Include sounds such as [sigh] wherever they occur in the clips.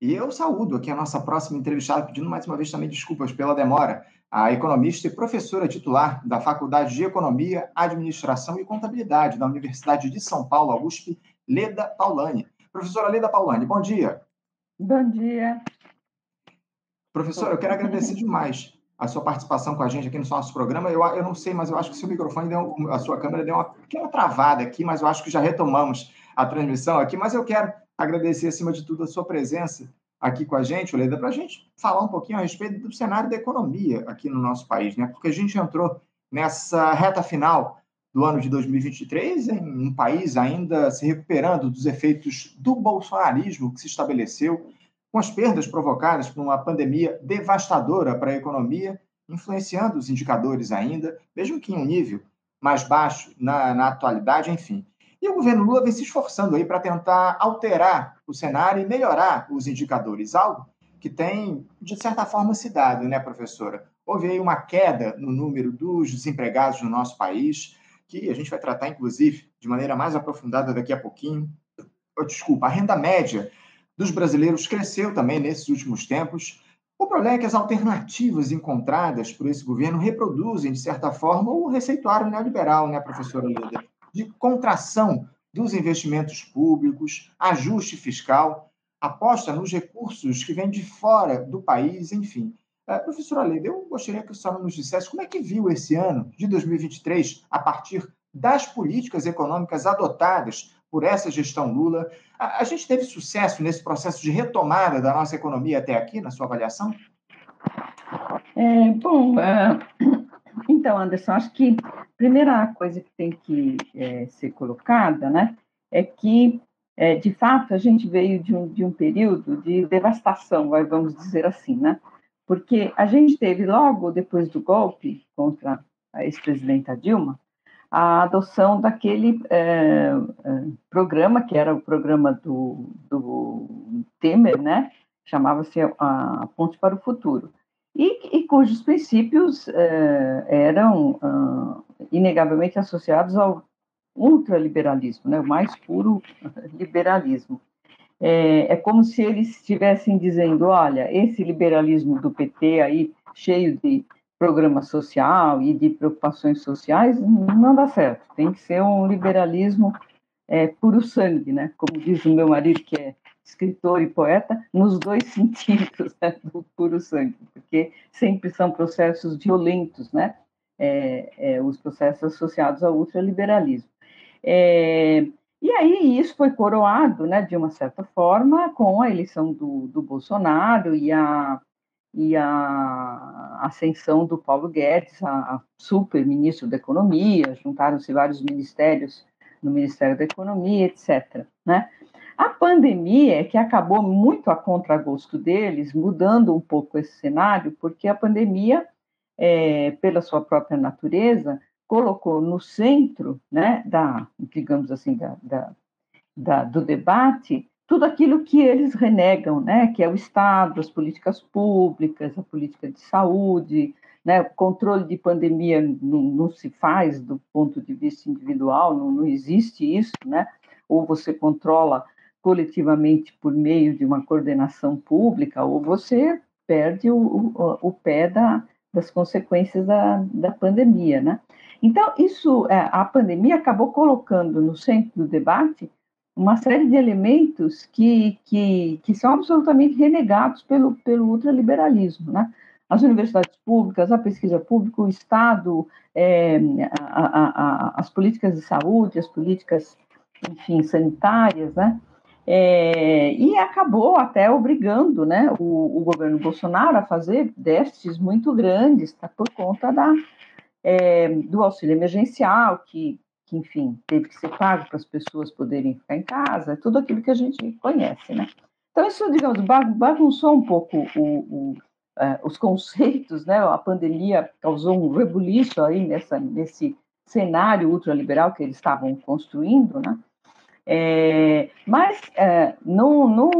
E eu saúdo aqui a nossa próxima entrevistada, pedindo mais uma vez também desculpas pela demora, a economista e professora titular da Faculdade de Economia, Administração e Contabilidade da Universidade de São Paulo, a USP, Leda Paulani. Professora Leda Paulani, bom dia. Bom dia. Professora, eu quero agradecer demais a sua participação com a gente aqui no nosso programa. Eu, eu não sei, mas eu acho que o seu microfone, deu, a sua câmera deu uma pequena travada aqui, mas eu acho que já retomamos a transmissão aqui. Mas eu quero agradecer, acima de tudo, a sua presença aqui com a gente, Leda, para a gente falar um pouquinho a respeito do cenário da economia aqui no nosso país, né? Porque a gente entrou nessa reta final do ano de 2023 em um país ainda se recuperando dos efeitos do bolsonarismo que se estabeleceu com as perdas provocadas por uma pandemia devastadora para a economia, influenciando os indicadores ainda, mesmo que em um nível mais baixo na, na atualidade, enfim. E o governo Lula vem se esforçando aí para tentar alterar o cenário e melhorar os indicadores, algo que tem, de certa forma, se dado, né, professora? Houve aí uma queda no número dos desempregados no nosso país, que a gente vai tratar, inclusive, de maneira mais aprofundada daqui a pouquinho. Desculpa, a renda média dos brasileiros cresceu também nesses últimos tempos. O problema é que as alternativas encontradas por esse governo reproduzem, de certa forma, o receituário neoliberal, né, professora Leda? De contração dos investimentos públicos, ajuste fiscal, aposta nos recursos que vêm de fora do país, enfim. Uh, professora Leda, eu gostaria que a senhora nos dissesse como é que viu esse ano de 2023 a partir das políticas econômicas adotadas por essa gestão Lula. A, a, gente teve sucesso nesse processo de retomada da nossa economia até aqui, na sua avaliação? É, bom, é, [coughs] então, Anderson, acho que primeira coisa que tem que é, ser colocada, né, é que, é, de fato, a gente veio de um, de um período de devastação, vamos dizer assim, né, porque a gente teve, logo depois do golpe contra a ex-presidenta Dilma, a adoção daquele é, é, programa, que era o programa do, do Temer, né? chamava-se a Ponte para o Futuro, e, e cujos princípios é, eram ah, inegavelmente associados ao ultraliberalismo, né? o mais puro liberalismo. É, é como se eles estivessem dizendo, olha, esse liberalismo do PT aí, cheio de programa social e de preocupações sociais, não dá certo. Tem que ser um liberalismo é, puro sangue, né? Como diz o meu marido, que é escritor e poeta, nos dois [laughs] sentidos né? do puro sangue, porque sempre são processos violentos, né? É, é, os processos associados ao ultraliberalismo. É, e aí isso foi coroado, né, de uma certa forma, com a eleição do, do Bolsonaro e a e a ascensão do Paulo Guedes a, a super ministro da Economia, juntaram-se vários ministérios no Ministério da Economia, etc. Né? A pandemia é que acabou muito a contragosto deles, mudando um pouco esse cenário, porque a pandemia, é, pela sua própria natureza, colocou no centro, né, da, digamos assim, da, da, da do debate tudo aquilo que eles renegam, né, que é o Estado, as políticas públicas, a política de saúde, né, o controle de pandemia não, não, se faz do ponto de vista individual, não, não existe isso, né, ou você controla coletivamente por meio de uma coordenação pública, ou você perde o, o, o pé da, das consequências da, da pandemia, né? Então, isso, é, a pandemia acabou colocando no centro do debate uma série de elementos que, que, que são absolutamente renegados pelo, pelo ultraliberalismo, né? As universidades públicas, a pesquisa pública, o Estado, é, a, a, a, as políticas de saúde, as políticas, enfim, sanitárias, né? É, e acabou até obrigando né, o, o, governo Bolsonaro a fazer déficits muito grandes tá, por conta da, é, do auxílio emergencial, que que, enfim, teve que ser pago para as pessoas poderem ficar em casa, tudo aquilo que a gente conhece, né? Então, isso, digamos, bagunçou um pouco o, o, uh, os conceitos, né? A pandemia causou um rebuliço aí nessa, nesse cenário ultraliberal que eles estavam construindo, né? É, mas é, não, não,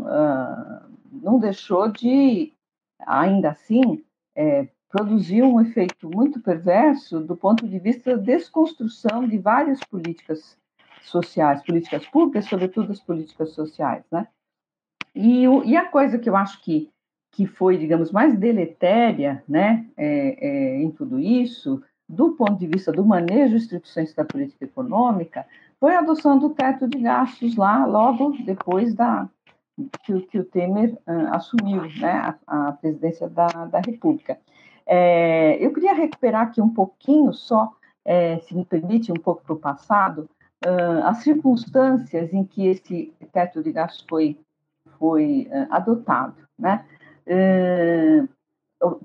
uh, não deixou de, ainda assim, é, produziu um efeito muito perverso do ponto de vista da desconstrução de várias políticas sociais, políticas públicas, sobretudo as políticas sociais, né? E, o, e a coisa que eu acho que, que foi, digamos, mais deletéria né, é, é, em tudo isso, do ponto de vista do manejo de instituições da política econômica, foi a adoção do teto de gastos lá, logo depois da, que, que o Temer uh, assumiu né, a, a presidência da, da República. É, eu queria recuperar aqui um pouquinho só, é, se me permite, um pouco para o passado, uh, as circunstâncias em que esse teto de gastos foi, foi uh, adotado. Né?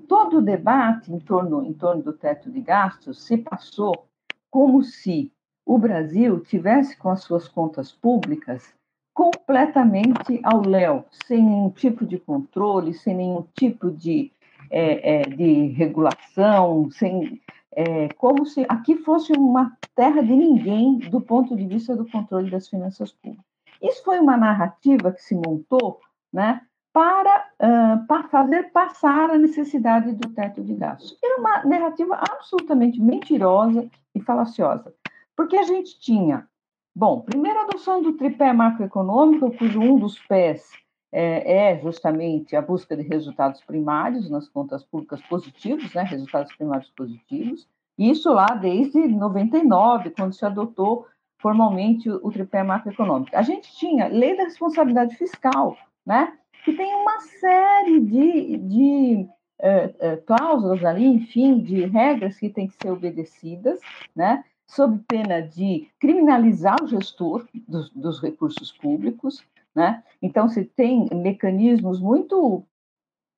Todo o debate em torno, em torno do teto de gastos se passou como se o Brasil tivesse com as suas contas públicas completamente ao léu, sem nenhum tipo de controle, sem nenhum tipo de é, é, de regulação, sem, é, como se aqui fosse uma terra de ninguém do ponto de vista do controle das finanças públicas. Isso foi uma narrativa que se montou né, para, uh, para fazer passar a necessidade do teto de gastos. Era uma narrativa absolutamente mentirosa e falaciosa, porque a gente tinha, bom, primeiro a adoção do tripé macroeconômico, cujo um dos pés é, é, justamente a busca de resultados primários nas contas públicas positivos, né, resultados primários positivos, isso lá desde 99, quando se adotou formalmente o, o tripé macroeconômico. A gente tinha lei da responsabilidade fiscal, né, que tem uma série de, de é, é, cláusulas ali, enfim, de regras que têm que ser obedecidas, né, sob pena de criminalizar o gestor dos, dos recursos públicos, né? Então, se tem mecanismos muito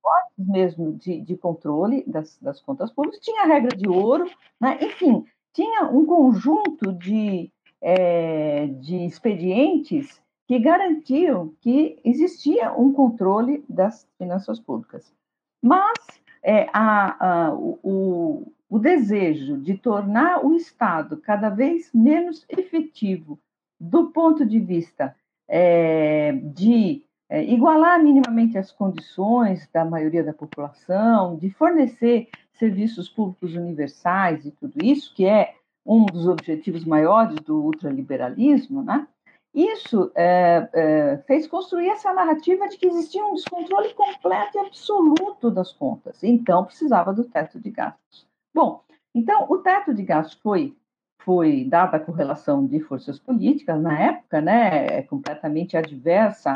fortes mesmo de, de controle das, das, contas públicas, tinha a regra de ouro, né? enfim, tinha um conjunto de, é, de expedientes que garantiam que existia um controle das finanças públicas. Mas é, a, a, o, o desejo de tornar o Estado cada vez menos efetivo do ponto de vista é, de é, igualar minimamente as condições da maioria da população, de fornecer serviços públicos universais e tudo isso, que é um dos objetivos maiores do ultraliberalismo, né? Isso é, é, fez construir essa narrativa de que existia um descontrole completo e absoluto das contas, então precisava do teto de gastos. Bom, então o teto de gastos foi foi dada a correlação de forças políticas na época, né, é completamente adversa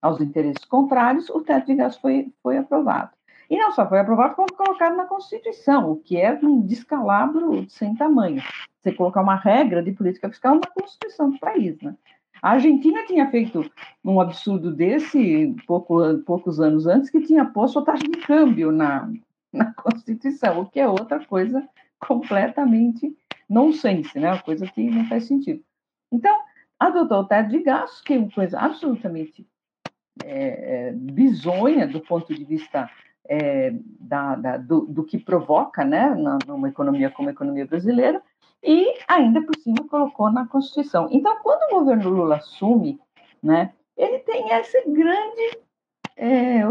aos interesses contrários, o teto de gastos foi, foi aprovado. E não só foi aprovado, como colocado na Constituição, o que é um descalabro sem tamanho. Você colocar uma regra de política fiscal na Constituição do país, né? A Argentina tinha feito um absurdo desse pouco, poucos anos antes, que tinha posto a taxa de câmbio na, [laughs] na Constituição, o que é outra coisa completamente nonsense, né? Uma coisa que não faz sentido. Então, adotou o teto de gastos, que é uma coisa absolutamente é, é, bizonha do ponto de vista é, da, da, do, do, que provoca, né, numa economia como a economia brasileira, e ainda por cima colocou na Constituição. Então, quando o governo Lula assume, né, ele tem essa grande é,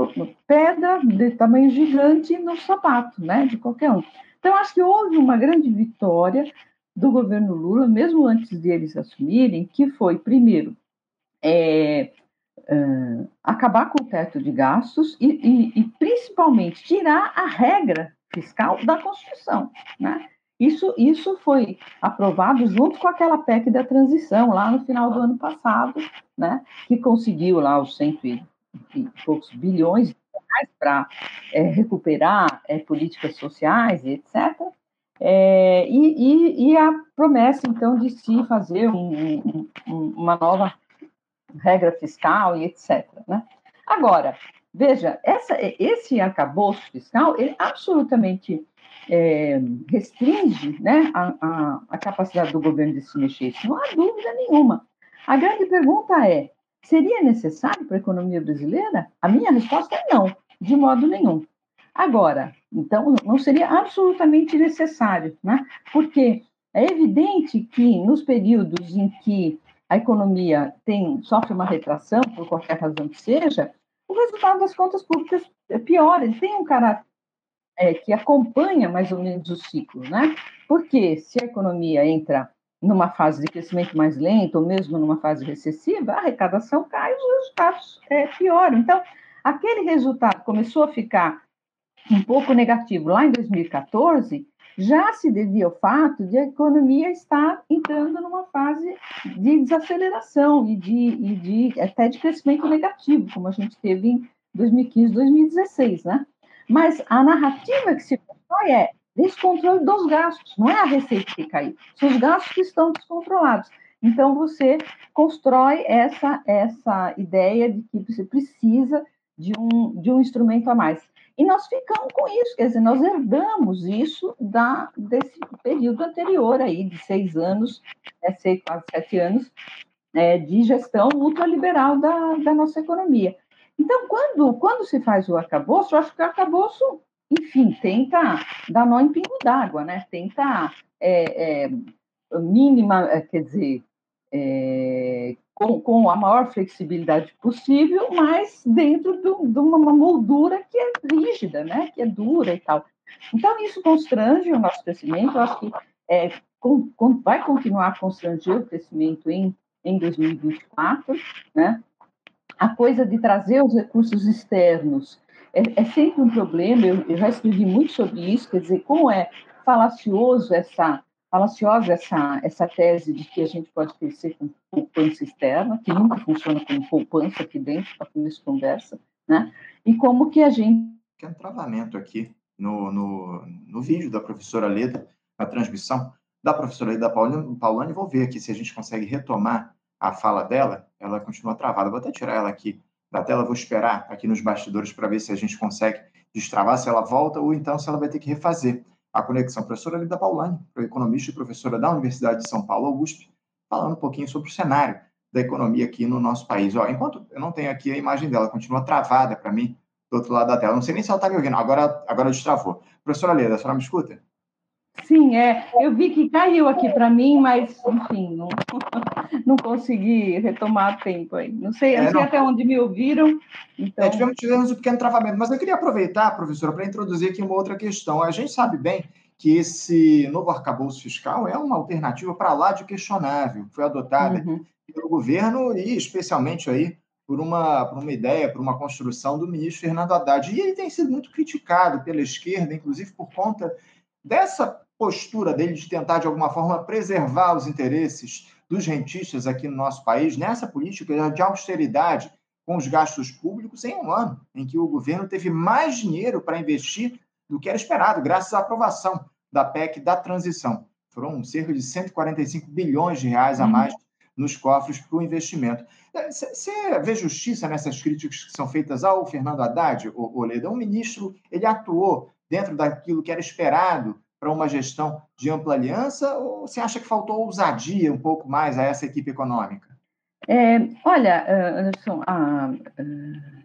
pedra de tamanho gigante no sapato, né, de qualquer um. Então, acho que houve uma grande vitória do governo Lula, mesmo antes de eles assumirem, que foi, primeiro, é, é, acabar com o teto de gastos e, e, e, principalmente, tirar a regra fiscal da Constituição, né? Isso, isso foi aprovado junto com aquela PEC da transição, lá no final do ano passado, né, que conseguiu lá os 100, enfim, poucos bilhões de reais para é, recuperar é, políticas sociais e etc. É, e, e, e, a promessa, então, de se fazer um, um, uma nova regra fiscal e etc. Né? Agora, veja, essa, esse arcabouço fiscal ele absolutamente é, restringe né, a, a, a, capacidade do governo de se mexer, isso não há dúvida nenhuma. A grande pergunta é seria necessário para a economia brasileira? A minha resposta é não de modo nenhum. Agora, então, não seria absolutamente necessário, né? Porque é evidente que nos períodos em que a economia tem, sofre uma retração, por qualquer razão que seja, o resultado das contas públicas é pior, ele tem um caráter é, que acompanha mais ou menos o ciclo, né? Porque se a economia entra numa fase de crescimento mais lento, ou mesmo numa fase recessiva, a arrecadação cai, os resultados é, pioram. Então, aquele resultado começou a ficar um pouco negativo lá em 2014, já se devia ao fato de a economia estar entrando numa fase de desaceleração e de, e de até de crescimento negativo, como a gente teve em 2015, 2016, né? Mas a narrativa que se constrói é descontrole dos gastos, não é a receita que caiu, são os gastos que estão descontrolados. Então, você constrói essa, essa ideia de que você precisa de um, de um instrumento a mais. E nós ficamos com isso, quer dizer, nós herdamos isso da, desse período anterior aí, de seis anos, é, seis, quase sete anos, é, de gestão ultraliberal da, da nossa economia. Então, quando, quando se faz o arcabouço, eu acho que o arcabouço, enfim, tenta dar nó em pingo d'água, né? Tenta é, é, mínima, é, quer dizer, é, com, com, a maior flexibilidade possível, mas dentro do, de uma moldura que é rígida, né? Que é dura e tal. Então, isso constrange o nosso crescimento. Eu acho que é, com, com, vai continuar a constranger o crescimento em, em 2024, né? a coisa de trazer os recursos externos é, é sempre um problema. Eu, eu, já escrevi muito sobre isso, quer dizer, como é falacioso essa falaciosa essa essa tese de que a gente pode crescer com poupança externa, que nunca funciona como poupança aqui dentro, para começo de conversa, né? E como que a gente tem um travamento aqui no, no, no vídeo da professora Leda, na transmissão da professora Leda Paulani, Paulani, vou ver aqui se a gente consegue retomar a fala dela, ela continua travada. Vou até tirar ela aqui da tela, vou esperar aqui nos bastidores para ver se a gente consegue destravar, se ela volta ou então se ela vai ter que refazer a conexão. Professora Lida Paulani, economista e professora da Universidade de São Paulo, Augusto, falando um pouquinho sobre o cenário da economia aqui no nosso país. Ó, enquanto eu não tenho aqui a imagem dela, continua travada para mim do outro lado da tela. Não sei nem se ela está me ouvindo. Agora, agora destravou. Professora Leda, a senhora me escuta? Sim, é. Eu vi que caiu aqui para mim, mas, enfim, não, [laughs] não consegui retomar tempo aí. Não sei, é, não sei até onde me ouviram. Então... É, tivemos, tivemos um pequeno travamento, mas eu queria aproveitar, professora, para introduzir aqui uma outra questão. A gente sabe bem que esse novo arcabouço fiscal é uma alternativa para lá de questionável, foi adotada uhum. pelo governo e especialmente aí por uma, por uma ideia, por uma construção do ministro Fernando Haddad. E ele tem sido muito criticado pela esquerda, inclusive por conta dessa postura dele de tentar, de alguma forma, preservar os interesses dos rentistas aqui no nosso país, nessa política de austeridade com os gastos públicos em um ano, em que o governo teve mais dinheiro para investir do que era esperado, graças à aprovação da PEC da transição. Foram cerca de 145 bilhões de reais a uhum. mais nos cofres para o investimento. Você vê justiça nessas críticas que são feitas ao Fernando Haddad, Oleda? Um ministro, ele atuou dentro daquilo que era esperado para uma gestão de ampla aliança ou você acha que faltou ousadia um pouco mais a essa equipe econômica? É, olha, eh, Anderson,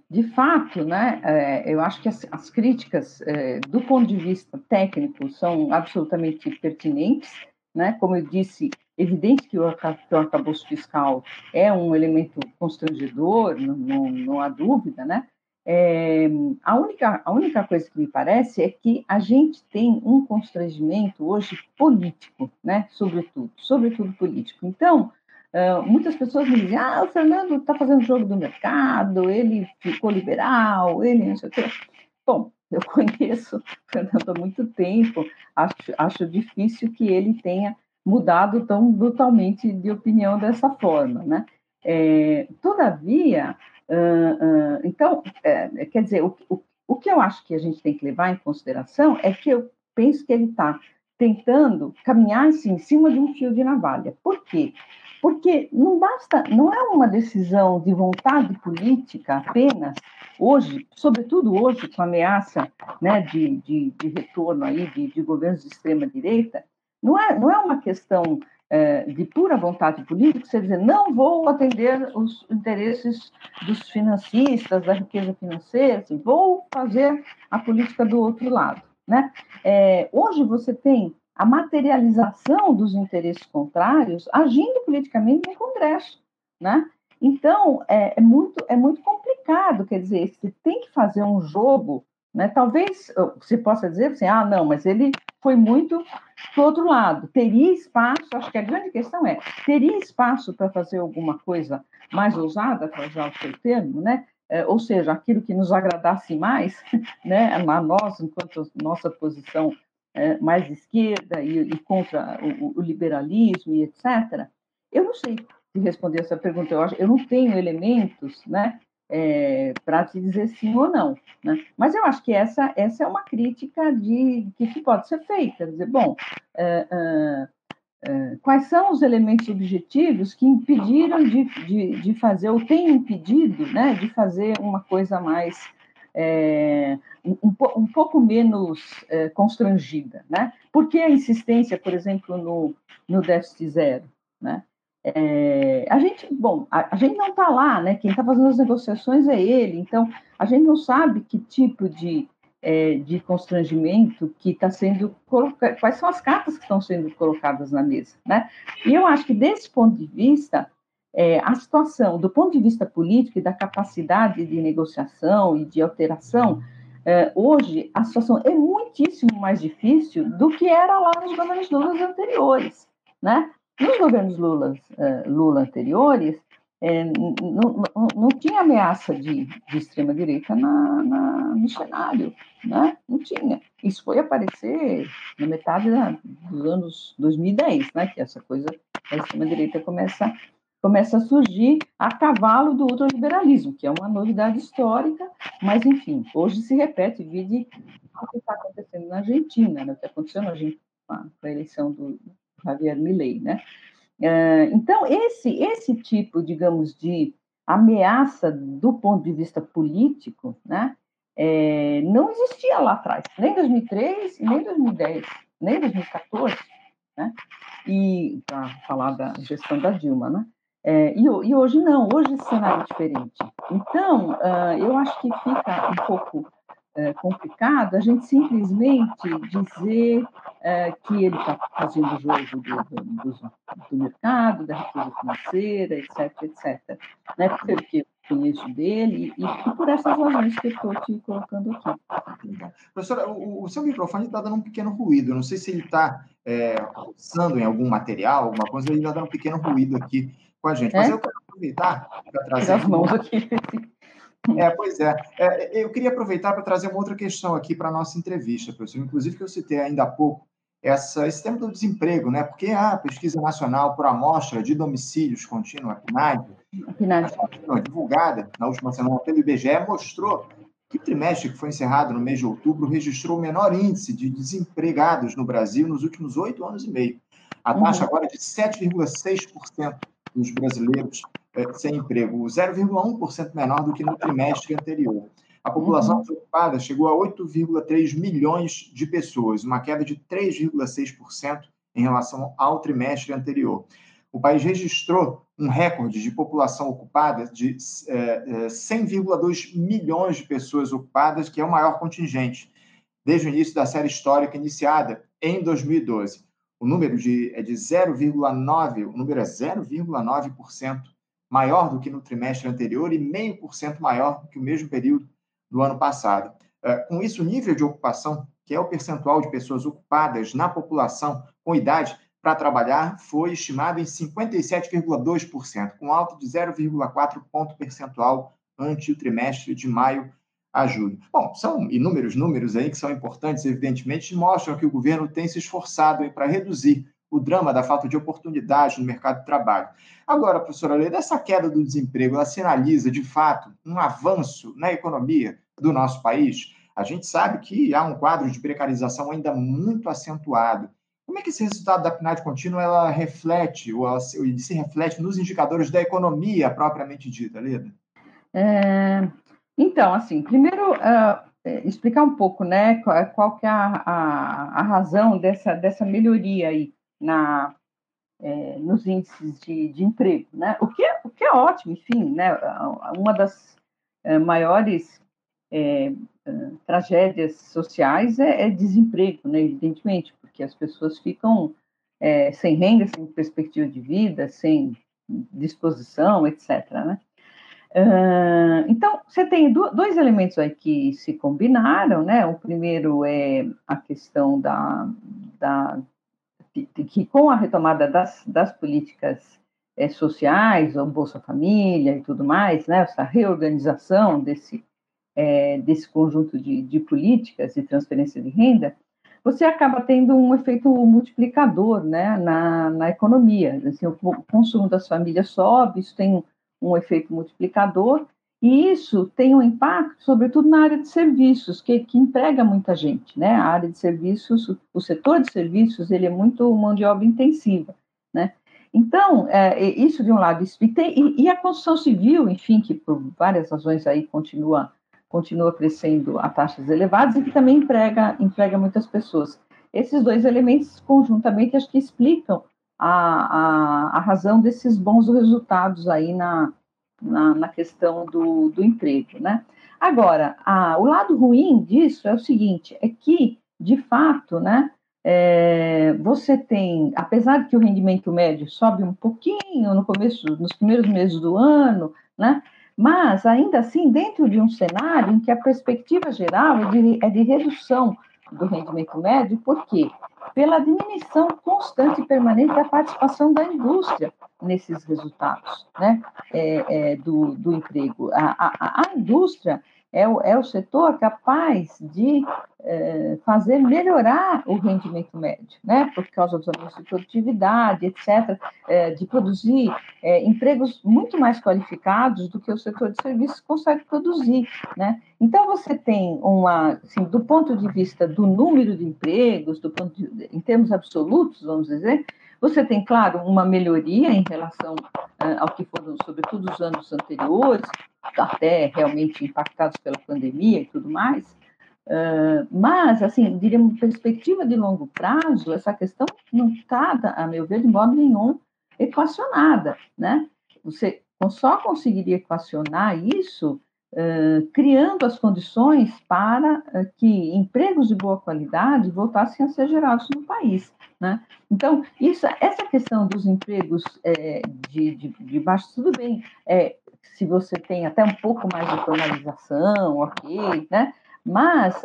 de fato, né, é, eu acho que as, as críticas, do ponto de vista técnico, são absolutamente pertinentes. Né? Como eu disse, evidente que o arcabouço fiscal é um elemento constrangedor, não, não, não há dúvida, né? É, a, única, a única coisa que me parece é que a gente tem um constrangimento hoje político, né? Sobretudo, sobretudo político. Então, uh, muitas pessoas me dizem: ah, o Fernando está fazendo jogo do mercado, ele ficou liberal, ele não sei o quê. Bom, eu [laughs] conheço o Fernando há muito tempo, acho, acho difícil que ele tenha mudado tão brutalmente de opinião dessa forma, né? É, todavia, Então, é, quer dizer, o, o, o que eu acho que a gente tem que levar em consideração é que eu penso que ele está tentando caminhar assim, em cima de um fio de navalha. Por quê? Porque não basta, não é uma decisão de vontade política apenas, hoje, sobretudo hoje, com a ameaça né, de, de, de retorno aí de, de governos de extrema-direita, não é, não é uma questão é, de pura vontade política, você dizer, não vou atender os interesses dos financistas, da riqueza financeira, assim, vou fazer a política do outro lado. Né? É, hoje você tem a materialização dos interesses contrários agindo politicamente no Congresso. Né? Então, é, é, muito, é muito complicado, quer dizer, você tem que fazer um jogo, né? talvez você possa dizer assim, ah, não, mas ele foi muito do outro lado. Teria espaço, acho que a grande questão é, teria espaço para fazer alguma coisa mais ousada, para usar o seu termo, né? É, ou seja, aquilo que nos agradasse mais, [laughs] né, a nós, enquanto nossa posição é, mais esquerda e, e contra o, o, liberalismo e etc. Eu não sei se responder essa pergunta, eu, acho, eu não tenho elementos né, é, para te dizer sim ou não. Né? Mas eu acho que essa, essa é uma crítica de, que, pode ser feita. Dizer, bom, é, é, é, quais são os elementos objetivos que impediram de, de, de, fazer, ou têm impedido né, de fazer uma coisa mais. É, um, um, pouco menos é, constrangida, né? Por que a insistência, por exemplo, no, no déficit zero, né? É, a gente, bom, a, a gente não está lá, né? Quem está fazendo as negociações é ele, então a gente não sabe que tipo de é, de constrangimento que está sendo colocado, quais são as cartas que estão sendo colocadas na mesa, né? E eu acho que desse ponto de vista, é, a situação, do ponto de vista político e da capacidade de negociação e de alteração, é, hoje a situação é muitíssimo mais difícil do que era lá nos governos anteriores, né? Nos governos Lula, é, Lula anteriores, é, não, não, não, tinha ameaça de, de extrema-direita na, na, no cenário, né? não tinha. Isso foi aparecer na metade da, dos anos 2010, né? que essa coisa da extrema-direita começa, começa a surgir a cavalo do ultraliberalismo, que é uma novidade histórica, mas, enfim, hoje se repete, vide o que está acontecendo na Argentina, né? o que aconteceu na Argentina com a eleição do Javier Milei, né? É, então, esse, esse tipo, digamos, de ameaça do ponto de vista político, né, é, não existia lá atrás, nem em 2003, nem em 2010, nem em 2014, né, e para falar da gestão da Dilma, né, é, e, e, hoje não, hoje o cenário é diferente. Então, uh, eu acho que fica um pouco é, complicado a gente simplesmente dizer que ele está fazendo o jogo do, do, do, mercado, da riqueza financeira, etc, etc. Né? Porque eu conheço dele e, e por essas razões que eu estou te colocando aqui. Professora, o, o seu microfone está dando um pequeno ruído. Não sei se ele está é, em algum material, alguma coisa, ele está dando um pequeno ruído aqui com a gente. Mas é? eu quero aproveitar para trazer. As mãos aqui. É, pois é. é. Eu queria aproveitar para trazer uma outra questão aqui para a nossa entrevista, professor. Inclusive, que eu citei ainda há pouco, essa, esse tema do desemprego, né? Porque a pesquisa nacional por amostra de domicílios contínua, a PNAD, PNAD. divulgada na última semana pelo IBGE, mostrou que o trimestre que foi encerrado no mês de outubro registrou o menor índice de desempregados no Brasil nos últimos oito anos e meio. A taxa uhum. agora é de 7,6% dos brasileiros é, sem emprego, 0,1% menor do que no trimestre anterior. A população uhum. desocupada chegou a 8,3 milhões de pessoas, uma queda de 3,6% em relação ao trimestre anterior. O país registrou um recorde de população ocupada de é, 100,2 milhões de pessoas ocupadas, que é o maior contingente desde o início da série histórica iniciada em 2012. O número de, é de 0,9%, o número é 0,9% maior do que no trimestre anterior e meio por cento maior do que o mesmo período do ano passado. É, com isso, o nível de ocupação, que é o percentual de pessoas ocupadas na população com idade para trabalhar, foi estimado em 57,2%, com alta de 0,4 ponto percentual ante o trimestre de maio a julho. Bom, são inúmeros números aí que são importantes, evidentemente, e mostram que o governo tem se esforçado para reduzir o drama da falta de oportunidade no mercado de trabalho. Agora, professora Leda, essa queda do desemprego, ela sinaliza, de fato, um avanço na economia do nosso país? A gente sabe que há um quadro de precarização ainda muito acentuado. Como é que esse resultado da PNAD contínua ela reflete, ou ela se, se reflete nos indicadores da economia propriamente dita, Leda? É, então, assim, primeiro uh, explicar um pouco, né, qual, qual que é a, a, a, razão dessa, dessa melhoria aí na, é, nos índices de, de emprego, né, o que, é, o que é ótimo, enfim, né, uma das é, maiores é, tragédias sociais é, é, desemprego, né, evidentemente, porque as pessoas ficam sem renda, sem perspectiva de vida, sem disposição, etc., né, Uh, então, você tem do, dois elementos aí que se combinaram, né? O primeiro é a questão da, da que com a retomada das, das políticas é, sociais, o Bolsa Família e tudo mais, né? Essa reorganização desse, é, desse conjunto de, de políticas de transferência de renda, você acaba tendo um efeito multiplicador né, na, na economia. Assim, o consumo das famílias sobe, isso tem um efeito multiplicador, e isso tem um impacto, sobretudo, na área de serviços, que, que emprega muita gente. Né? A área de serviços, o setor de serviços, ele é muito mão de obra intensiva. Né? Então, é, isso de um lado, e, tem, e, a construção civil, enfim, que por várias razões aí continua continua crescendo a taxas elevadas e que também emprega, emprega muitas pessoas. Esses dois elementos, conjuntamente, acho que explicam a, a, a razão desses bons resultados aí na, na, na questão do, do emprego, né? Agora, a, o lado ruim disso é o seguinte, é que, de fato, né, é, você tem, apesar de que o rendimento médio sobe um pouquinho no começo, nos primeiros meses do ano, né, mas, ainda assim, dentro de um cenário em que a perspectiva geral é de, é de redução do rendimento médio, por quê? Pela diminuição constante e permanente da participação da indústria nesses resultados né, é, é, do, do emprego. A, a, a indústria é o, é o setor capaz de é, fazer melhorar o rendimento médio, né, por causa dos aumentos de produtividade, etc., é, de produzir é, empregos muito mais qualificados do que o setor de serviços consegue produzir, né. Então, você tem uma, assim, do ponto de vista do número de empregos, do ponto de, em termos absolutos, vamos dizer, você tem, claro, uma melhoria em relação uh, ao que foram, sobretudo, os anos anteriores, até realmente impactados pela pandemia e tudo mais. Uh, mas, assim, diríamos, perspectiva de longo prazo, essa questão não está, a meu ver, de modo nenhum equacionada, né? Você só conseguiria equacionar isso uh, criando as condições para uh, que empregos de boa qualidade voltassem a ser gerados no país. Né? Então, isso, essa questão dos empregos é, de, de, de baixo, tudo bem, é, se você tem até um pouco mais de formalização, ok, né? Mas,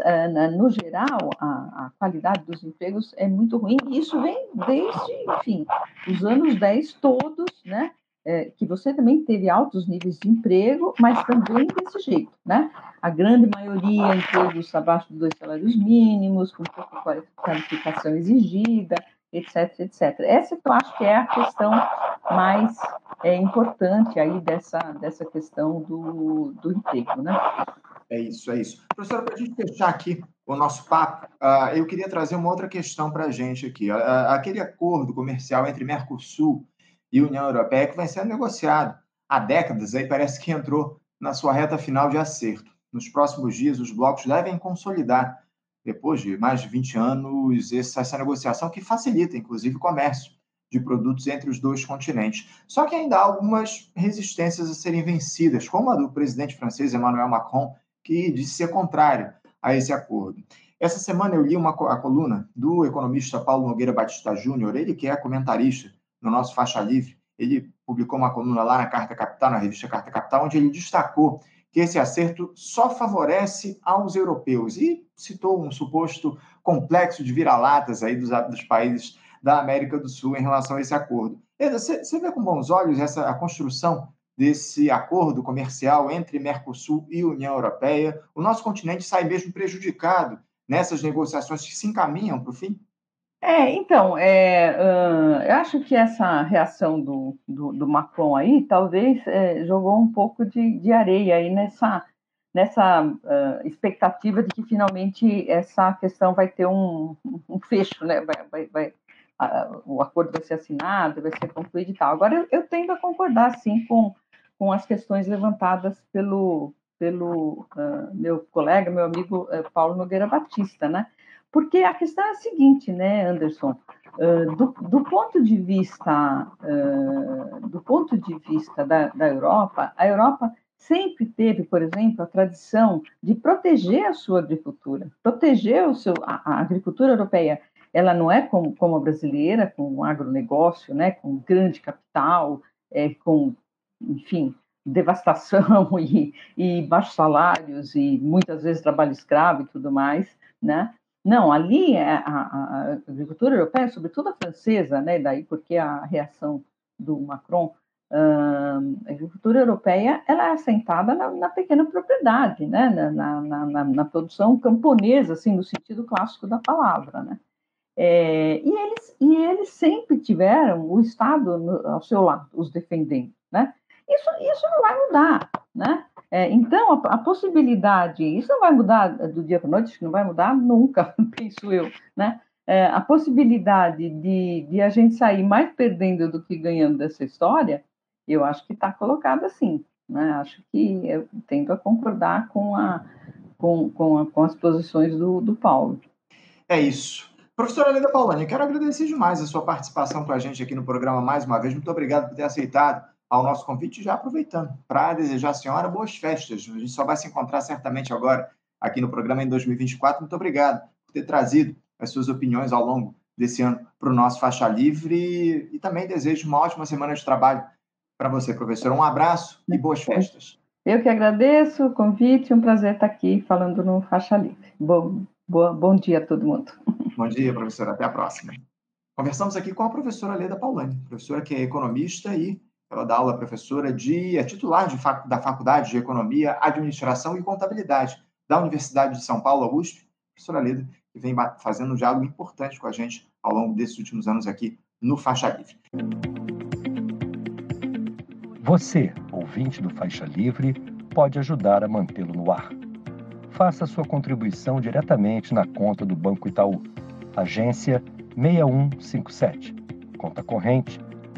no geral, a, qualidade dos empregos é muito ruim, e isso vem desde, enfim, os anos 10 todos, né? é, que você também teve altos níveis de emprego, mas também desse jeito, né? A grande maioria empregos abaixo de dois salários mínimos, com pouca qualificação exigida, etc, etc. Essa eu acho que é a questão mais é, importante aí dessa, dessa questão do, do emprego, né? É isso, é isso. Professora, para a gente fechar aqui o nosso papo, uh, eu queria trazer uma outra questão para a gente aqui. Uh, aquele acordo comercial entre Mercosul e União Europeia, que vai ser negociado há décadas, aí parece que entrou na sua reta final de acerto. Nos próximos dias, os blocos devem consolidar, depois de mais de 20 anos, essa, negociação que facilita, inclusive, o comércio de produtos entre os dois continentes. Só que ainda há algumas resistências a serem vencidas, como a do presidente francês Emmanuel Macron, que disse ser contrário a esse acordo. Essa semana eu li uma, a coluna do economista Paulo Nogueira Batista Júnior, ele que é comentarista no nosso Faixa Livre, ele publicou uma coluna lá na Carta Capital, na revista Carta Capital, onde ele destacou que esse acerto só favorece aos europeus e citou um suposto complexo de vira-latas aí dos, dos países da América do Sul em relação a esse acordo. Você, vê com bons olhos essa a construção desse acordo comercial entre Mercosul e União Europeia? O nosso continente sai mesmo prejudicado nessas negociações que se encaminham para o fim? É, então, é, uh, eu acho que essa reação do, do, do Macron aí talvez é, jogou um pouco de, de areia aí nessa, nessa uh, expectativa de que finalmente essa questão vai ter um, um fecho, né? Vai, vai, vai uh, o acordo vai ser assinado, vai ser concluído e tal. Agora, eu, eu tendo a concordar, sim, com, com as questões levantadas pelo, pelo meu colega, meu amigo Paulo Nogueira Batista, né? Porque a questão é a seguinte, né, Anderson? Uh, do, do, ponto de vista uh, do ponto de vista da, da Europa, a Europa sempre teve, por exemplo, a tradição de proteger a sua agricultura, proteger o seu a, a agricultura europeia. Ela não é como, como a brasileira, com um agronegócio, né, com grande capital, é, com, enfim, devastação [laughs] e, e baixos salários e muitas vezes trabalho escravo e tudo mais, né? Não, ali é a, a, agricultura europeia, sobretudo a francesa, né? Daí porque a reação do Macron, a agricultura europeia, ela é assentada na, na pequena propriedade, né? Na, na, na, na, produção camponesa, assim, no sentido clássico da palavra, né? É, e, eles, e eles sempre tiveram o Estado no, ao seu lado, os defendendo, né? Isso, isso não vai mudar, né? É, então, a, a, possibilidade, isso não vai mudar do dia para a noite, não vai mudar nunca, [laughs] penso eu, né? É, a possibilidade de, de a gente sair mais perdendo do que ganhando dessa história, eu acho que está colocada assim, né? Acho que eu tendo a concordar com, a, com, com, a, com as posições do, do Paulo. É isso. Professora Leda Paulani, quero agradecer demais a sua participação com a gente aqui no programa mais uma vez. Muito obrigado por ter aceitado ao nosso convite, já aproveitando para desejar à senhora boas festas. A gente só vai se encontrar certamente agora aqui no programa em 2024. Muito obrigado por ter trazido as suas opiniões ao longo desse ano para o nosso Faixa Livre e também desejo uma ótima semana de trabalho para você, professor. Um abraço e boas festas. Eu que agradeço o convite, um prazer estar aqui falando no Faixa Livre. Bom, boa, bom dia a todo mundo. [laughs] Bom dia, professora. Até a próxima. Conversamos aqui com a professora Leda Paulani, professora que é economista e ela dá aula professora de, é titular de, da Faculdade de Economia, Administração e Contabilidade da Universidade de São Paulo, USP. Professora Leda, que vem fazendo um diálogo importante com a gente ao longo desses últimos anos aqui no Faixa Livre. Você, ouvinte do Faixa Livre, pode ajudar a mantê-lo no ar. Faça sua contribuição diretamente na conta do Banco Itaú, agência 6157, conta corrente